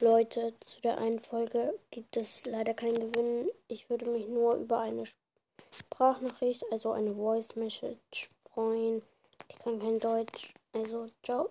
Leute, zu der einen Folge gibt es leider keinen Gewinn. Ich würde mich nur über eine Sprachnachricht, also eine Voice Message freuen. Ich kann kein Deutsch, also ciao.